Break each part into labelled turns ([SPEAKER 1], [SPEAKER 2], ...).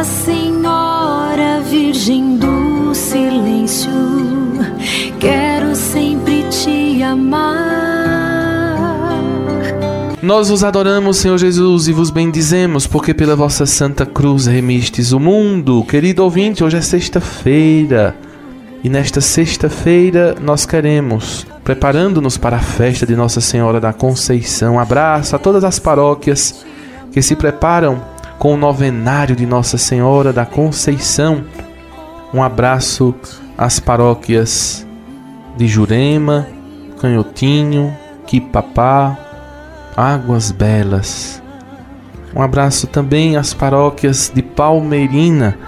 [SPEAKER 1] Nossa Senhora, Virgem do Silêncio, quero sempre te amar.
[SPEAKER 2] Nós vos adoramos, Senhor Jesus, e vos bendizemos, porque pela vossa santa cruz remistes o mundo. Querido ouvinte, hoje é sexta-feira. E nesta sexta-feira nós queremos, preparando-nos para a festa de Nossa Senhora da Conceição, abraço a todas as paróquias que se preparam com o novenário de Nossa Senhora da Conceição. Um abraço às paróquias de Jurema, Canhotinho, Quipapá, Águas Belas. Um abraço também às paróquias de Palmeirina,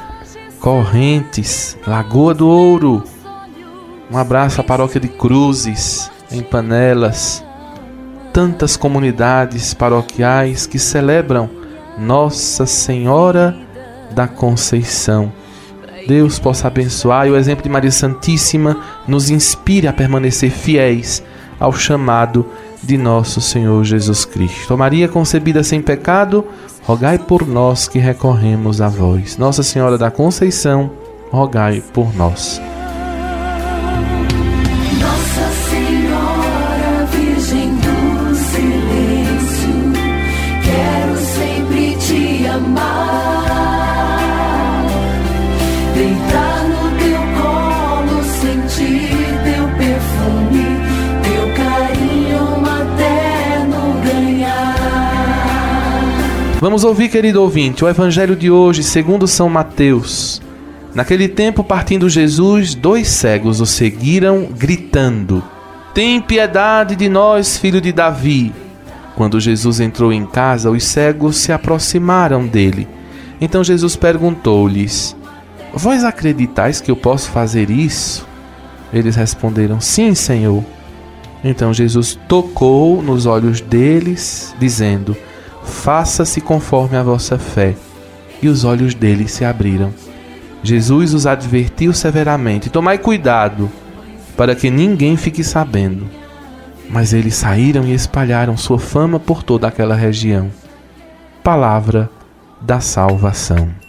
[SPEAKER 2] Correntes, Lagoa do Ouro. Um abraço à paróquia de Cruzes, em Panelas. Tantas comunidades paroquiais que celebram Nossa Senhora da Conceição. Deus possa abençoar e o exemplo de Maria Santíssima nos inspire a permanecer fiéis ao chamado de nosso Senhor Jesus Cristo. Maria concebida sem pecado, rogai por nós que recorremos a vós. Nossa Senhora da Conceição, rogai por nós. Vamos ouvir, querido ouvinte, o evangelho de hoje, segundo São Mateus. Naquele tempo, partindo Jesus, dois cegos o seguiram, gritando: Tem piedade de nós, filho de Davi. Quando Jesus entrou em casa, os cegos se aproximaram dele. Então Jesus perguntou-lhes: Vós acreditais que eu posso fazer isso? Eles responderam: Sim, Senhor. Então Jesus tocou nos olhos deles, dizendo: Faça-se conforme a vossa fé. E os olhos deles se abriram. Jesus os advertiu severamente: Tomai cuidado, para que ninguém fique sabendo. Mas eles saíram e espalharam sua fama por toda aquela região. Palavra da salvação.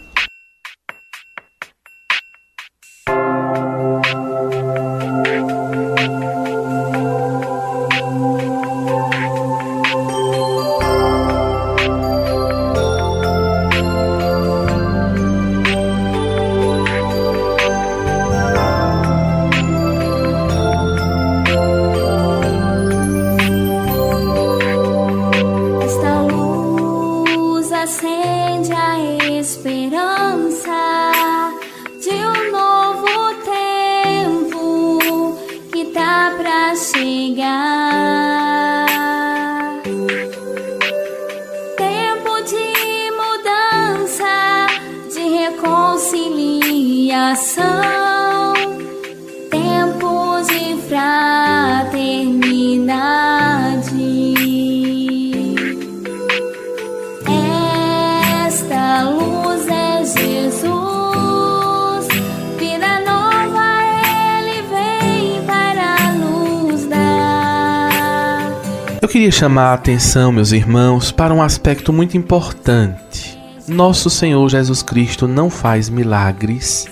[SPEAKER 2] Queria chamar a atenção, meus irmãos, para um aspecto muito importante. Nosso Senhor Jesus Cristo não faz milagres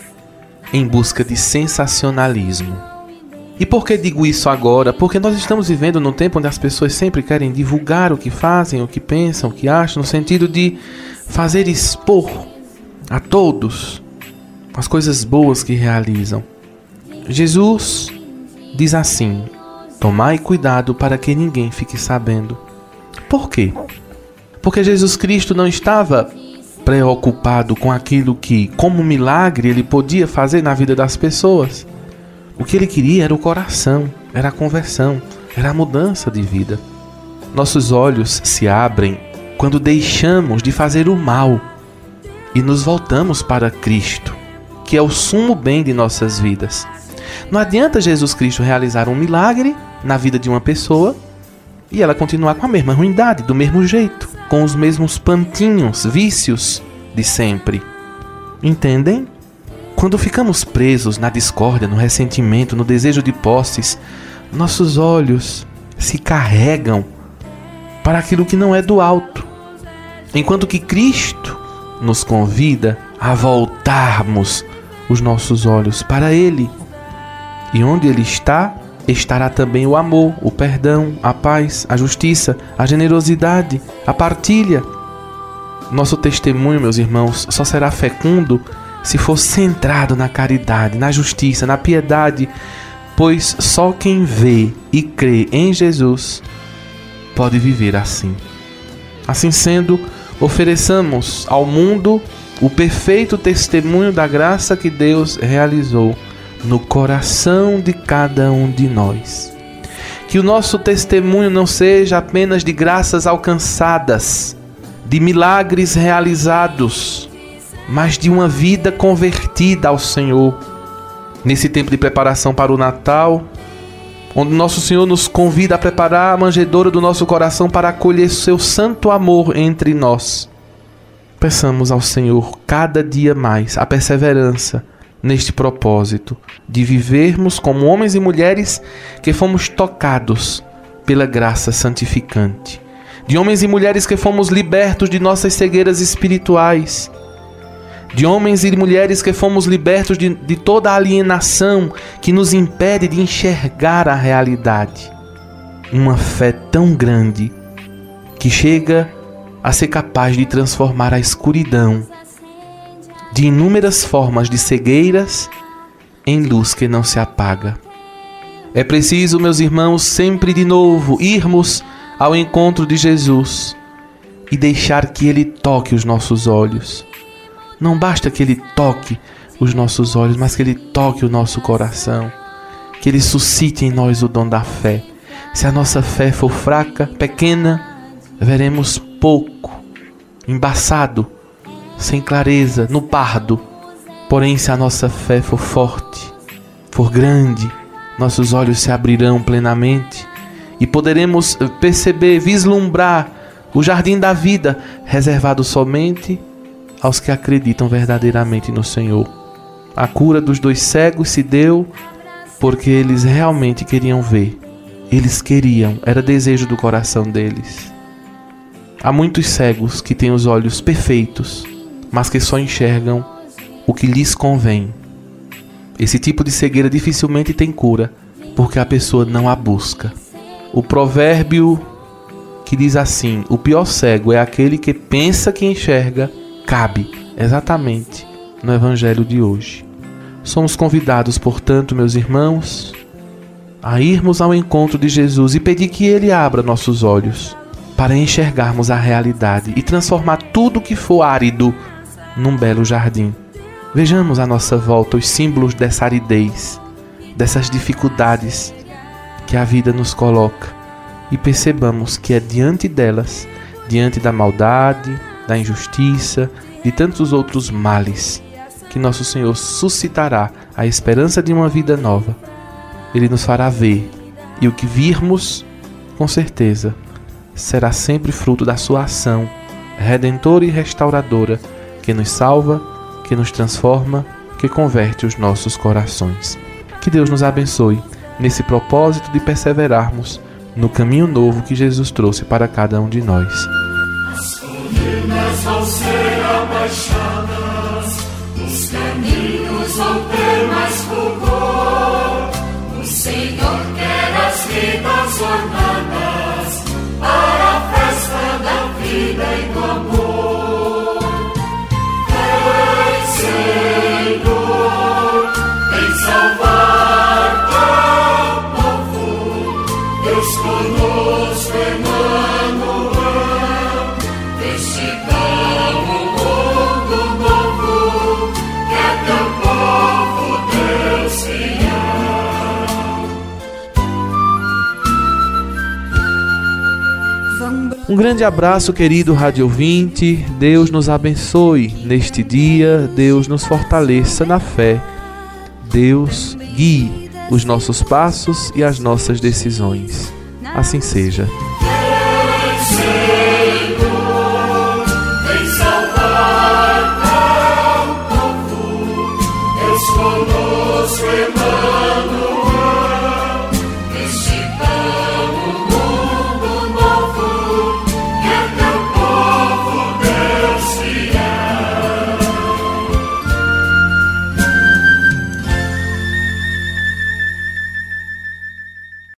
[SPEAKER 2] em busca de sensacionalismo. E por que digo isso agora? Porque nós estamos vivendo num tempo onde as pessoas sempre querem divulgar o que fazem, o que pensam, o que acham, no sentido de fazer expor a todos as coisas boas que realizam. Jesus diz assim: Tomai cuidado para que ninguém fique sabendo. Por quê? Porque Jesus Cristo não estava preocupado com aquilo que, como milagre, ele podia fazer na vida das pessoas. O que ele queria era o coração, era a conversão, era a mudança de vida. Nossos olhos se abrem quando deixamos de fazer o mal e nos voltamos para Cristo, que é o sumo bem de nossas vidas. Não adianta Jesus Cristo realizar um milagre na vida de uma pessoa e ela continuar com a mesma ruindade, do mesmo jeito, com os mesmos pantinhos, vícios de sempre. Entendem? Quando ficamos presos na discórdia, no ressentimento, no desejo de posses, nossos olhos se carregam para aquilo que não é do alto. Enquanto que Cristo nos convida a voltarmos os nossos olhos para Ele. E onde Ele está, estará também o amor, o perdão, a paz, a justiça, a generosidade, a partilha. Nosso testemunho, meus irmãos, só será fecundo se for centrado na caridade, na justiça, na piedade, pois só quem vê e crê em Jesus pode viver assim. Assim sendo, ofereçamos ao mundo o perfeito testemunho da graça que Deus realizou no coração de cada um de nós. Que o nosso testemunho não seja apenas de graças alcançadas, de milagres realizados, mas de uma vida convertida ao Senhor. Nesse tempo de preparação para o Natal, onde nosso Senhor nos convida a preparar a manjedoura do nosso coração para acolher seu santo amor entre nós. Peçamos ao Senhor cada dia mais a perseverança neste propósito de vivermos como homens e mulheres que fomos tocados pela graça santificante, de homens e mulheres que fomos libertos de nossas cegueiras espirituais, de homens e mulheres que fomos libertos de, de toda alienação que nos impede de enxergar a realidade. Uma fé tão grande que chega a ser capaz de transformar a escuridão de inúmeras formas de cegueiras em luz que não se apaga. É preciso, meus irmãos, sempre de novo irmos ao encontro de Jesus e deixar que Ele toque os nossos olhos. Não basta que Ele toque os nossos olhos, mas que Ele toque o nosso coração, que Ele suscite em nós o dom da fé. Se a nossa fé for fraca, pequena, veremos pouco, embaçado sem clareza, no pardo. Porém, se a nossa fé for forte, for grande, nossos olhos se abrirão plenamente e poderemos perceber, vislumbrar o jardim da vida reservado somente aos que acreditam verdadeiramente no Senhor. A cura dos dois cegos se deu porque eles realmente queriam ver. Eles queriam, era desejo do coração deles. Há muitos cegos que têm os olhos perfeitos, mas que só enxergam o que lhes convém. Esse tipo de cegueira dificilmente tem cura, porque a pessoa não a busca. O provérbio que diz assim: o pior cego é aquele que pensa que enxerga, cabe exatamente no evangelho de hoje. Somos convidados, portanto, meus irmãos, a irmos ao encontro de Jesus e pedir que ele abra nossos olhos para enxergarmos a realidade e transformar tudo que for árido num belo jardim. Vejamos à nossa volta os símbolos dessa aridez, dessas dificuldades que a vida nos coloca e percebamos que é diante delas, diante da maldade, da injustiça, de tantos outros males, que nosso Senhor suscitará a esperança de uma vida nova. Ele nos fará ver e o que virmos, com certeza, será sempre fruto da sua ação redentora e restauradora que nos salva, que nos transforma, que converte os nossos corações. Que Deus nos abençoe nesse propósito de perseverarmos no caminho novo que Jesus trouxe para cada um de nós.
[SPEAKER 3] As colinas vão ser abaixadas, os caminhos vão ter mais fulgor. O Senhor quer as vidas ornadas
[SPEAKER 2] Um grande abraço, querido rádio ouvinte. Deus nos abençoe neste dia, Deus nos fortaleça na fé. Deus guie os nossos passos e as nossas decisões. Assim seja.